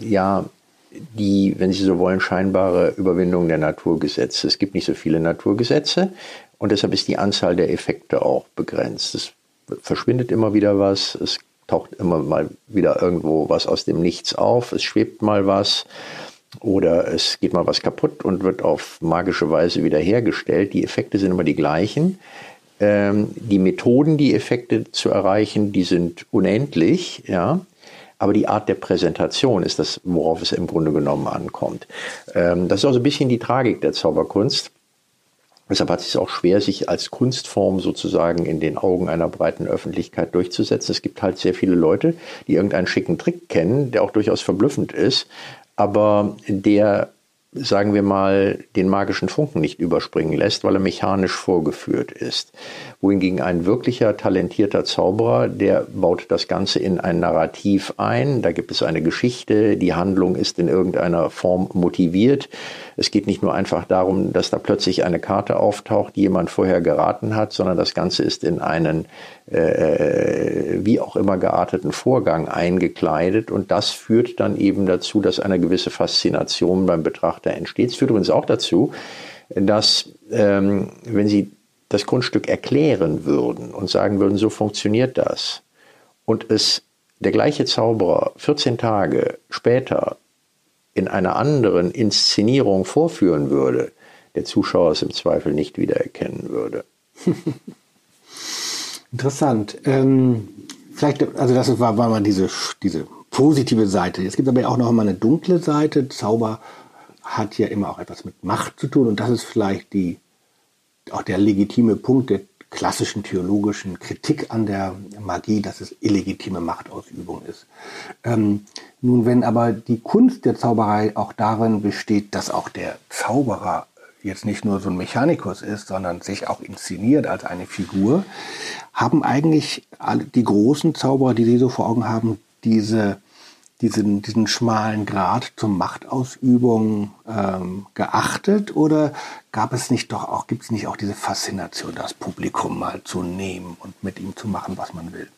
ja die, wenn Sie so wollen, scheinbare Überwindung der Naturgesetze. Es gibt nicht so viele Naturgesetze und deshalb ist die Anzahl der Effekte auch begrenzt. Es verschwindet immer wieder was, es taucht immer mal wieder irgendwo was aus dem Nichts auf, es schwebt mal was oder es geht mal was kaputt und wird auf magische Weise wiederhergestellt. Die Effekte sind immer die gleichen. Ähm, die Methoden, die Effekte zu erreichen, die sind unendlich, ja. Aber die Art der Präsentation ist das, worauf es im Grunde genommen ankommt. Ähm, das ist auch so ein bisschen die Tragik der Zauberkunst. Deshalb hat es sich auch schwer, sich als Kunstform sozusagen in den Augen einer breiten Öffentlichkeit durchzusetzen. Es gibt halt sehr viele Leute, die irgendeinen schicken Trick kennen, der auch durchaus verblüffend ist, aber der, sagen wir mal, den magischen Funken nicht überspringen lässt, weil er mechanisch vorgeführt ist. Wohingegen ein wirklicher talentierter Zauberer, der baut das Ganze in ein Narrativ ein. Da gibt es eine Geschichte, die Handlung ist in irgendeiner Form motiviert. Es geht nicht nur einfach darum, dass da plötzlich eine Karte auftaucht, die jemand vorher geraten hat, sondern das Ganze ist in einen äh, wie auch immer gearteten Vorgang eingekleidet und das führt dann eben dazu, dass eine gewisse Faszination beim Betrachter entsteht. Es führt übrigens auch dazu, dass ähm, wenn Sie das Grundstück erklären würden und sagen würden, so funktioniert das, und es der gleiche Zauberer 14 Tage später in einer anderen Inszenierung vorführen würde, der Zuschauer es im Zweifel nicht wiedererkennen würde. Interessant. Ähm, vielleicht, also das war, war mal diese, diese positive Seite. Es gibt aber auch noch mal eine dunkle Seite. Zauber hat ja immer auch etwas mit Macht zu tun und das ist vielleicht die auch der legitime Punkt der klassischen theologischen Kritik an der Magie, dass es illegitime Machtausübung ist. Ähm, nun, wenn aber die Kunst der Zauberei auch darin besteht, dass auch der Zauberer jetzt nicht nur so ein Mechanikus ist, sondern sich auch inszeniert als eine Figur, haben eigentlich die großen Zauberer, die Sie so vor Augen haben, diese diesen, diesen schmalen Grad zur Machtausübung ähm, geachtet oder gab es nicht doch auch, gibt es nicht auch diese Faszination, das Publikum mal zu nehmen und mit ihm zu machen, was man will?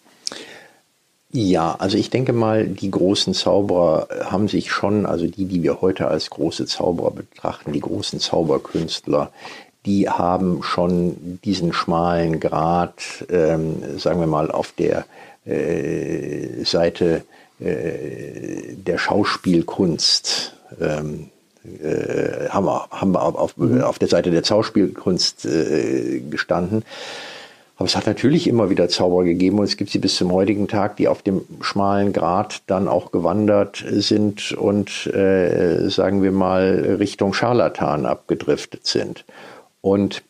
Ja, also ich denke mal, die großen Zauberer haben sich schon, also die, die wir heute als große Zauberer betrachten, die großen Zauberkünstler, die haben schon diesen schmalen Grad, ähm, sagen wir mal, auf der äh, Seite äh, der Schauspielkunst ähm, äh, haben wir, haben wir auf, mhm. auf der Seite der Schauspielkunst äh, gestanden. Aber es hat natürlich immer wieder Zauber gegeben und es gibt sie bis zum heutigen Tag, die auf dem schmalen Grat dann auch gewandert sind und, äh, sagen wir mal, Richtung Scharlatan abgedriftet sind. Und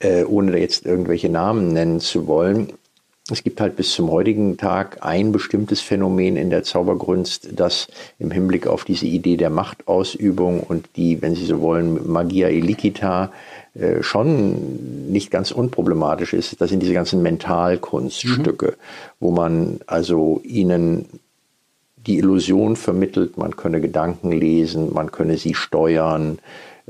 äh, ohne jetzt irgendwelche Namen nennen zu wollen, es gibt halt bis zum heutigen Tag ein bestimmtes Phänomen in der Zauberkunst, das im Hinblick auf diese Idee der Machtausübung und die, wenn Sie so wollen, Magia illicita äh, schon nicht ganz unproblematisch ist. Das sind diese ganzen Mentalkunststücke, mhm. wo man also ihnen die Illusion vermittelt, man könne Gedanken lesen, man könne sie steuern,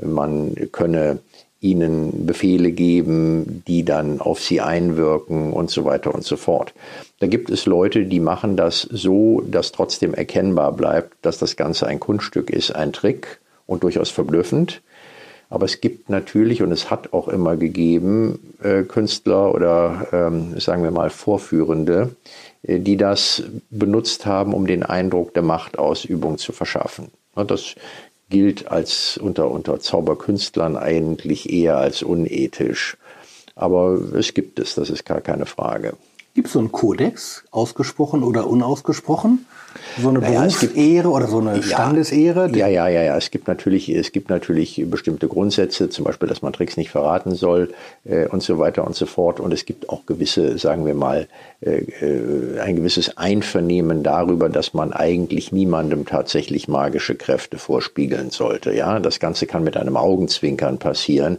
man könne ihnen Befehle geben, die dann auf sie einwirken und so weiter und so fort. Da gibt es Leute, die machen das so, dass trotzdem erkennbar bleibt, dass das Ganze ein Kunststück ist, ein Trick und durchaus verblüffend. Aber es gibt natürlich und es hat auch immer gegeben äh, Künstler oder ähm, sagen wir mal Vorführende, äh, die das benutzt haben, um den Eindruck der Machtausübung zu verschaffen. Das gilt als unter, unter Zauberkünstlern eigentlich eher als unethisch. Aber es gibt es, das ist gar keine Frage. Gibt es so einen Kodex, ausgesprochen oder unausgesprochen? So eine naja, Berufsehre oder so eine Standesehre? Ja, ja, ja, ja. Es gibt natürlich, es gibt natürlich bestimmte Grundsätze, zum Beispiel, dass man Tricks nicht verraten soll äh, und so weiter und so fort. Und es gibt auch gewisse, sagen wir mal, äh, äh, ein gewisses Einvernehmen darüber, dass man eigentlich niemandem tatsächlich magische Kräfte vorspiegeln sollte. Ja, das Ganze kann mit einem Augenzwinkern passieren,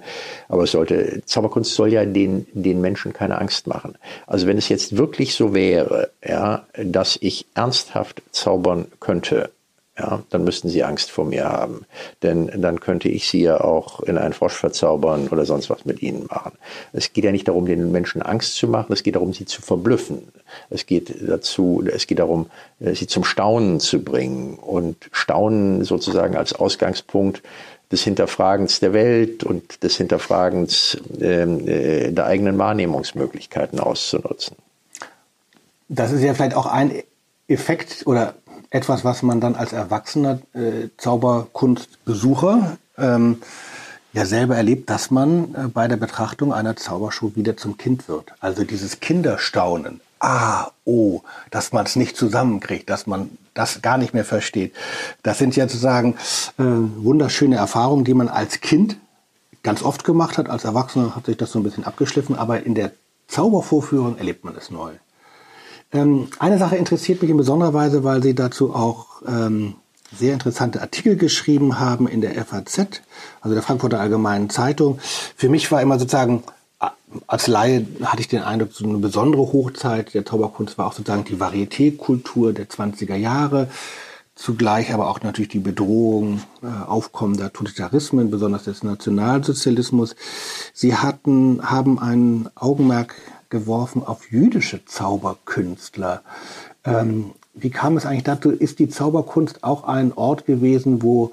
aber es sollte, Zauberkunst soll ja den, den Menschen keine Angst machen. Also wenn es jetzt wirklich so wäre, ja, dass ich ernsthaft zaubern könnte, ja, dann müssten sie Angst vor mir haben. Denn dann könnte ich sie ja auch in einen Frosch verzaubern oder sonst was mit ihnen machen. Es geht ja nicht darum, den Menschen Angst zu machen, es geht darum, sie zu verblüffen. Es geht dazu, es geht darum, äh, sie zum Staunen zu bringen und Staunen sozusagen als Ausgangspunkt des Hinterfragens der Welt und des Hinterfragens ähm, äh, der eigenen Wahrnehmungsmöglichkeiten auszunutzen. Das ist ja vielleicht auch ein Effekt oder etwas, was man dann als erwachsener äh, Zauberkunstbesucher ähm, ja selber erlebt, dass man äh, bei der Betrachtung einer Zaubershow wieder zum Kind wird. Also dieses Kinderstaunen. Ah, oh, dass man es nicht zusammenkriegt, dass man das gar nicht mehr versteht. Das sind ja sozusagen äh, wunderschöne Erfahrungen, die man als Kind ganz oft gemacht hat. Als Erwachsener hat sich das so ein bisschen abgeschliffen, aber in der Zaubervorführung erlebt man es neu. Ähm, eine Sache interessiert mich in besonderer Weise, weil Sie dazu auch ähm, sehr interessante Artikel geschrieben haben in der FAZ, also der Frankfurter Allgemeinen Zeitung. Für mich war immer sozusagen, als Laie hatte ich den Eindruck, so eine besondere Hochzeit der Zauberkunst war auch sozusagen die Varieté-Kultur der 20er Jahre. Zugleich aber auch natürlich die Bedrohung äh, aufkommender Totalitarismen, besonders des Nationalsozialismus. Sie hatten, haben ein Augenmerk geworfen auf jüdische Zauberkünstler. Ähm, wie kam es eigentlich dazu? Ist die Zauberkunst auch ein Ort gewesen, wo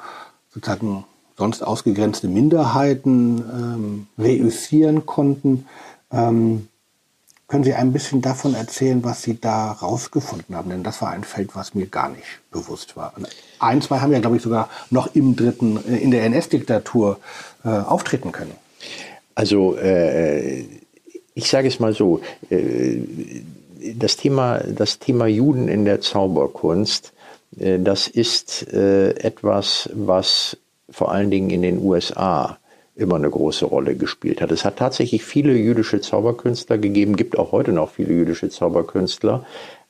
sozusagen sonst ausgegrenzte Minderheiten ähm, reüssieren konnten? Ähm, können Sie ein bisschen davon erzählen, was Sie da rausgefunden haben? Denn das war ein Feld, was mir gar nicht bewusst war. Ein, zwei haben ja, glaube ich, sogar noch im dritten, äh, in der NS-Diktatur äh, auftreten können. Also äh, ich sage es mal so, äh, das Thema, das Thema Juden in der Zauberkunst, äh, das ist äh, etwas, was vor allen Dingen in den USA immer eine große Rolle gespielt hat. Es hat tatsächlich viele jüdische Zauberkünstler gegeben, gibt auch heute noch viele jüdische Zauberkünstler,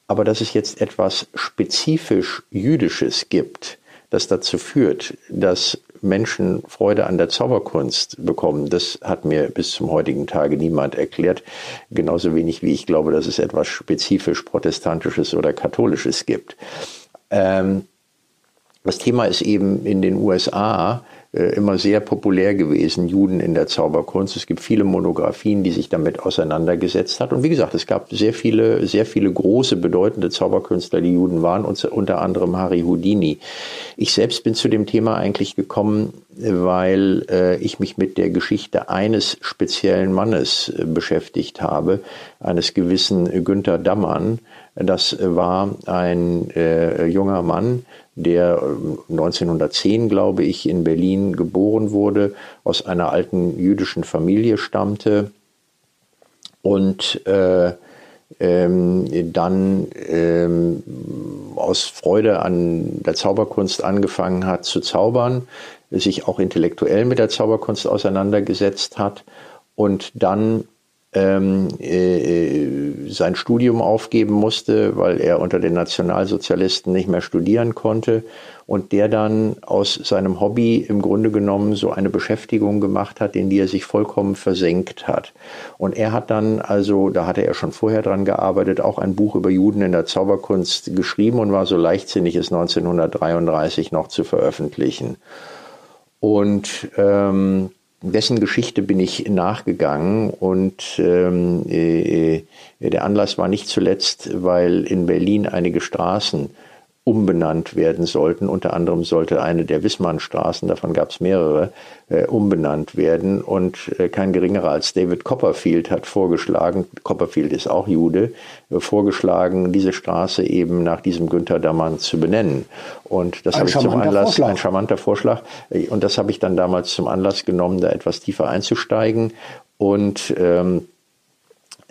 aber dass es jetzt etwas spezifisch Jüdisches gibt, das dazu führt, dass Menschen Freude an der Zauberkunst bekommen, das hat mir bis zum heutigen Tage niemand erklärt. Genauso wenig wie ich glaube, dass es etwas spezifisch Protestantisches oder Katholisches gibt. Ähm, das Thema ist eben in den USA immer sehr populär gewesen, Juden in der Zauberkunst. Es gibt viele Monographien, die sich damit auseinandergesetzt hat. Und wie gesagt, es gab sehr viele, sehr viele große, bedeutende Zauberkünstler, die Juden waren, unter anderem Harry Houdini. Ich selbst bin zu dem Thema eigentlich gekommen, weil äh, ich mich mit der Geschichte eines speziellen Mannes äh, beschäftigt habe, eines gewissen Günther Dammann. Das war ein äh, junger Mann, der 1910, ähm, glaube ich, in Berlin geboren wurde, aus einer alten jüdischen Familie stammte und äh, ähm, dann ähm, aus Freude an der Zauberkunst angefangen hat zu zaubern, sich auch intellektuell mit der Zauberkunst auseinandergesetzt hat und dann ähm, äh, sein Studium aufgeben musste, weil er unter den Nationalsozialisten nicht mehr studieren konnte und der dann aus seinem Hobby im Grunde genommen so eine Beschäftigung gemacht hat, in die er sich vollkommen versenkt hat. Und er hat dann also, da hatte er schon vorher dran gearbeitet, auch ein Buch über Juden in der Zauberkunst geschrieben und war so leichtsinnig, es 1933 noch zu veröffentlichen. Und ähm, dessen Geschichte bin ich nachgegangen und ähm, äh, der Anlass war nicht zuletzt, weil in Berlin einige Straßen umbenannt werden sollten. Unter anderem sollte eine der Wissmannstraßen, davon gab es mehrere, äh, umbenannt werden. Und äh, kein geringerer als David Copperfield hat vorgeschlagen, Copperfield ist auch Jude, äh, vorgeschlagen, diese Straße eben nach diesem Günther Dammann zu benennen. Und das habe ich zum Anlass, Vorschlag. ein charmanter Vorschlag. Äh, und das habe ich dann damals zum Anlass genommen, da etwas tiefer einzusteigen. Und ähm,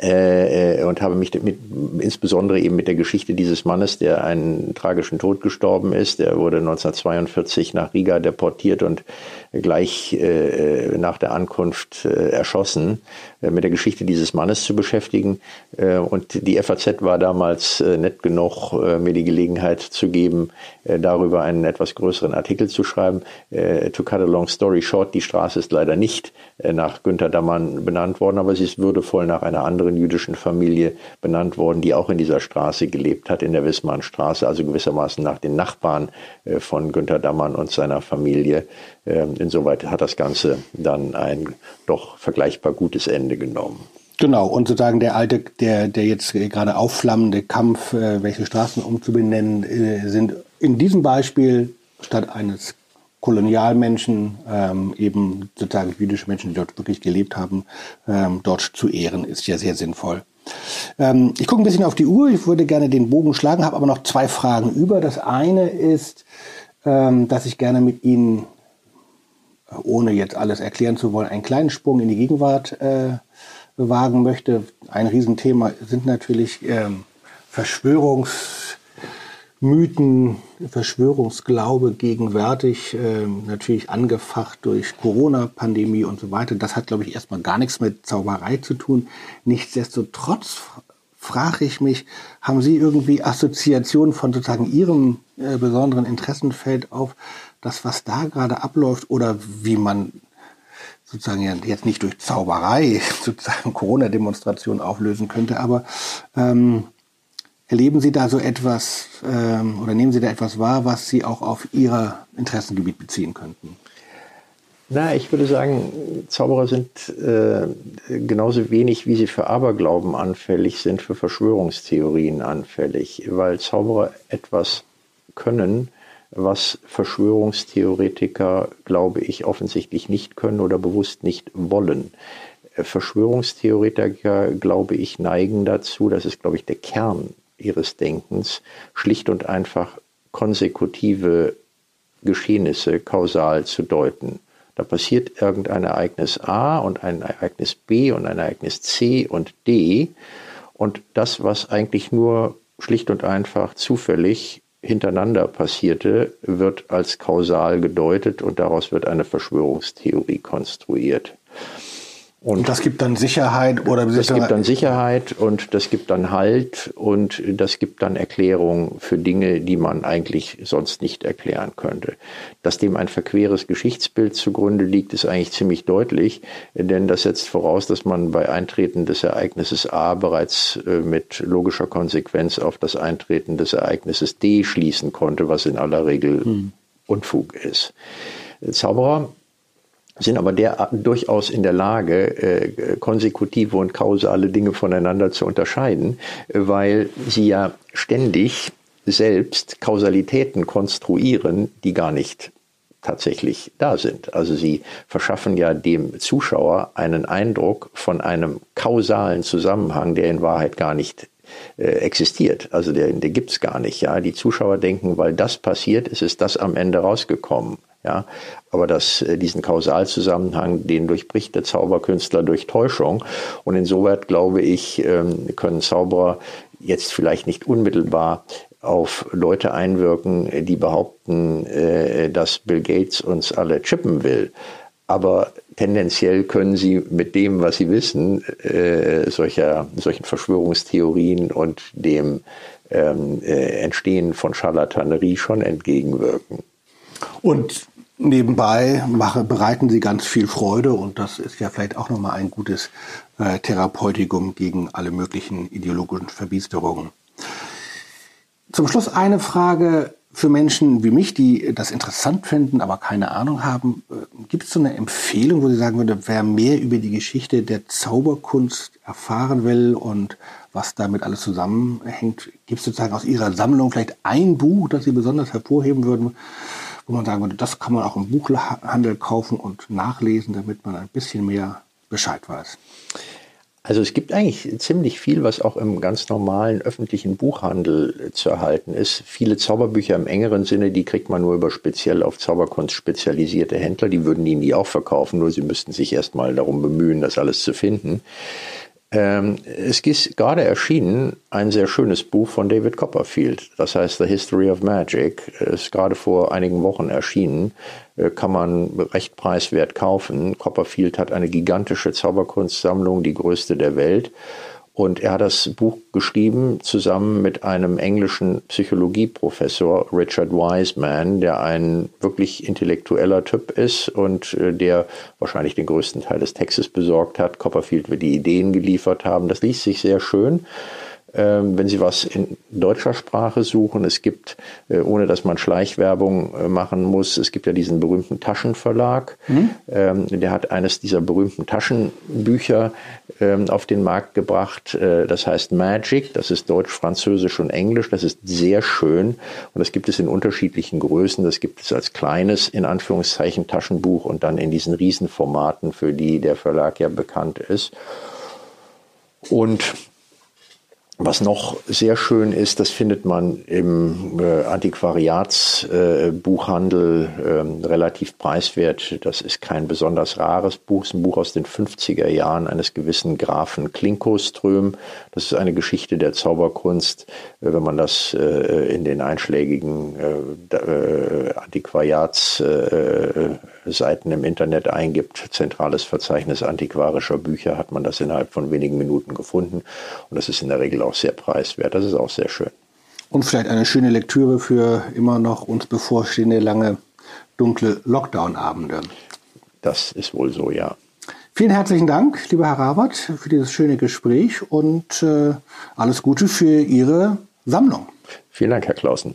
äh, äh, und habe mich mit, insbesondere eben mit der Geschichte dieses Mannes, der einen tragischen Tod gestorben ist. Der wurde 1942 nach Riga deportiert und gleich äh, nach der Ankunft äh, erschossen, äh, mit der Geschichte dieses Mannes zu beschäftigen. Äh, und die FAZ war damals äh, nett genug, äh, mir die Gelegenheit zu geben, äh, darüber einen etwas größeren Artikel zu schreiben. Äh, to cut a long story short, die Straße ist leider nicht äh, nach Günter Dammann benannt worden, aber sie ist würdevoll nach einer anderen jüdischen Familie benannt worden, die auch in dieser Straße gelebt hat, in der Wismannstraße, also gewissermaßen nach den Nachbarn äh, von Günter Dammann und seiner Familie. Ähm, insoweit hat das Ganze dann ein doch vergleichbar gutes Ende genommen. Genau, und sozusagen der alte, der, der jetzt gerade aufflammende Kampf, äh, welche Straßen umzubenennen, äh, sind in diesem Beispiel statt eines Kolonialmenschen, ähm, eben sozusagen jüdische Menschen, die dort wirklich gelebt haben, ähm, dort zu ehren, ist ja sehr sinnvoll. Ähm, ich gucke ein bisschen auf die Uhr, ich würde gerne den Bogen schlagen, habe aber noch zwei Fragen über. Das eine ist, ähm, dass ich gerne mit Ihnen ohne jetzt alles erklären zu wollen, einen kleinen Sprung in die Gegenwart äh, wagen möchte. Ein Riesenthema sind natürlich ähm, Verschwörungsmythen, Verschwörungsglaube gegenwärtig, äh, natürlich angefacht durch Corona-Pandemie und so weiter. Das hat, glaube ich, erstmal gar nichts mit Zauberei zu tun. Nichtsdestotrotz frage ich mich, haben Sie irgendwie Assoziationen von sozusagen Ihrem äh, besonderen Interessenfeld auf das, was da gerade abläuft oder wie man sozusagen jetzt nicht durch Zauberei sozusagen Corona-Demonstrationen auflösen könnte, aber ähm, erleben Sie da so etwas ähm, oder nehmen Sie da etwas wahr, was Sie auch auf Ihr Interessengebiet beziehen könnten? Na, ich würde sagen, Zauberer sind äh, genauso wenig, wie sie für Aberglauben anfällig sind, für Verschwörungstheorien anfällig, weil Zauberer etwas können, was Verschwörungstheoretiker, glaube ich, offensichtlich nicht können oder bewusst nicht wollen. Verschwörungstheoretiker, glaube ich, neigen dazu, das ist, glaube ich, der Kern ihres Denkens, schlicht und einfach konsekutive Geschehnisse kausal zu deuten. Da passiert irgendein Ereignis A und ein Ereignis B und ein Ereignis C und D. Und das, was eigentlich nur schlicht und einfach zufällig hintereinander passierte, wird als kausal gedeutet und daraus wird eine Verschwörungstheorie konstruiert. Und, das gibt dann Sicherheit oder das gibt dann Sicherheit und das gibt dann Halt und das gibt dann Erklärung für Dinge, die man eigentlich sonst nicht erklären könnte. Dass dem ein verqueres Geschichtsbild zugrunde liegt, ist eigentlich ziemlich deutlich, denn das setzt voraus, dass man bei Eintreten des Ereignisses A bereits äh, mit logischer Konsequenz auf das Eintreten des Ereignisses D schließen konnte, was in aller Regel hm. Unfug ist. Zauberer sind aber der, durchaus in der Lage, äh, konsekutive und kausale Dinge voneinander zu unterscheiden, weil sie ja ständig selbst Kausalitäten konstruieren, die gar nicht tatsächlich da sind. Also sie verschaffen ja dem Zuschauer einen Eindruck von einem kausalen Zusammenhang, der in Wahrheit gar nicht äh, existiert. Also der, der gibt's gar nicht. Ja, die Zuschauer denken, weil das passiert ist, ist das am Ende rausgekommen. Ja, aber das, äh, diesen Kausalzusammenhang, den durchbricht der Zauberkünstler durch Täuschung. Und insoweit glaube ich, ähm, können Zauberer jetzt vielleicht nicht unmittelbar auf Leute einwirken, die behaupten, äh, dass Bill Gates uns alle chippen will. Aber tendenziell können sie mit dem, was sie wissen, äh, solcher, solchen Verschwörungstheorien und dem ähm, Entstehen von Charlatanerie schon entgegenwirken. Und nebenbei mache, bereiten sie ganz viel Freude und das ist ja vielleicht auch nochmal ein gutes äh, Therapeutikum gegen alle möglichen ideologischen Verbiesterungen. Zum Schluss eine Frage, für Menschen wie mich, die das interessant finden, aber keine Ahnung haben, äh, gibt es so eine Empfehlung, wo Sie sagen würde, wer mehr über die Geschichte der Zauberkunst erfahren will und was damit alles zusammenhängt, gibt es sozusagen aus Ihrer Sammlung vielleicht ein Buch, das Sie besonders hervorheben würden, wo man sagen würde, das kann man auch im Buchhandel kaufen und nachlesen, damit man ein bisschen mehr Bescheid weiß? Also es gibt eigentlich ziemlich viel, was auch im ganz normalen öffentlichen Buchhandel zu erhalten ist. Viele Zauberbücher im engeren Sinne, die kriegt man nur über speziell auf Zauberkunst spezialisierte Händler. Die würden die auch verkaufen, nur sie müssten sich erstmal darum bemühen, das alles zu finden. Ähm, es ist gerade erschienen ein sehr schönes Buch von David Copperfield. Das heißt The History of Magic. Ist gerade vor einigen Wochen erschienen. Äh, kann man recht preiswert kaufen. Copperfield hat eine gigantische Zauberkunstsammlung, die größte der Welt. Und er hat das Buch geschrieben zusammen mit einem englischen Psychologieprofessor, Richard Wiseman, der ein wirklich intellektueller Typ ist und äh, der wahrscheinlich den größten Teil des Textes besorgt hat. Copperfield wird die Ideen geliefert haben. Das liest sich sehr schön. Ähm, wenn Sie was in deutscher Sprache suchen. Es gibt, äh, ohne dass man Schleichwerbung äh, machen muss, es gibt ja diesen berühmten Taschenverlag. Mhm. Ähm, der hat eines dieser berühmten Taschenbücher ähm, auf den Markt gebracht. Äh, das heißt Magic. Das ist Deutsch, Französisch und Englisch. Das ist sehr schön. Und das gibt es in unterschiedlichen Größen. Das gibt es als kleines, in Anführungszeichen, Taschenbuch und dann in diesen Riesenformaten, für die der Verlag ja bekannt ist. Und was noch sehr schön ist, das findet man im äh, Antiquariatsbuchhandel äh, äh, relativ preiswert. Das ist kein besonders rares Buch, es ist ein Buch aus den 50er Jahren eines gewissen Grafen Klinkoström. Das ist eine Geschichte der Zauberkunst. Äh, wenn man das äh, in den einschlägigen äh, Antiquariatsseiten im Internet eingibt, zentrales Verzeichnis antiquarischer Bücher, hat man das innerhalb von wenigen Minuten gefunden. Und das ist in der Regel auch sehr preiswert. Das ist auch sehr schön. Und vielleicht eine schöne Lektüre für immer noch uns bevorstehende lange dunkle Lockdown-Abende. Das ist wohl so, ja. Vielen herzlichen Dank, lieber Herr Rabat, für dieses schöne Gespräch und äh, alles Gute für Ihre Sammlung. Vielen Dank, Herr Clausen.